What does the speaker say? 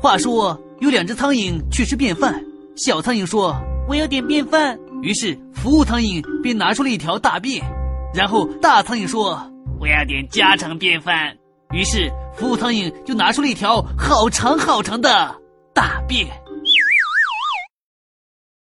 话说有两只苍蝇去吃便饭小苍蝇说我要点便饭。于是服务苍蝇便拿出了一条大便然后大苍蝇说我要点家常便饭。于是服务苍蝇就拿出了一条好长好长的大便。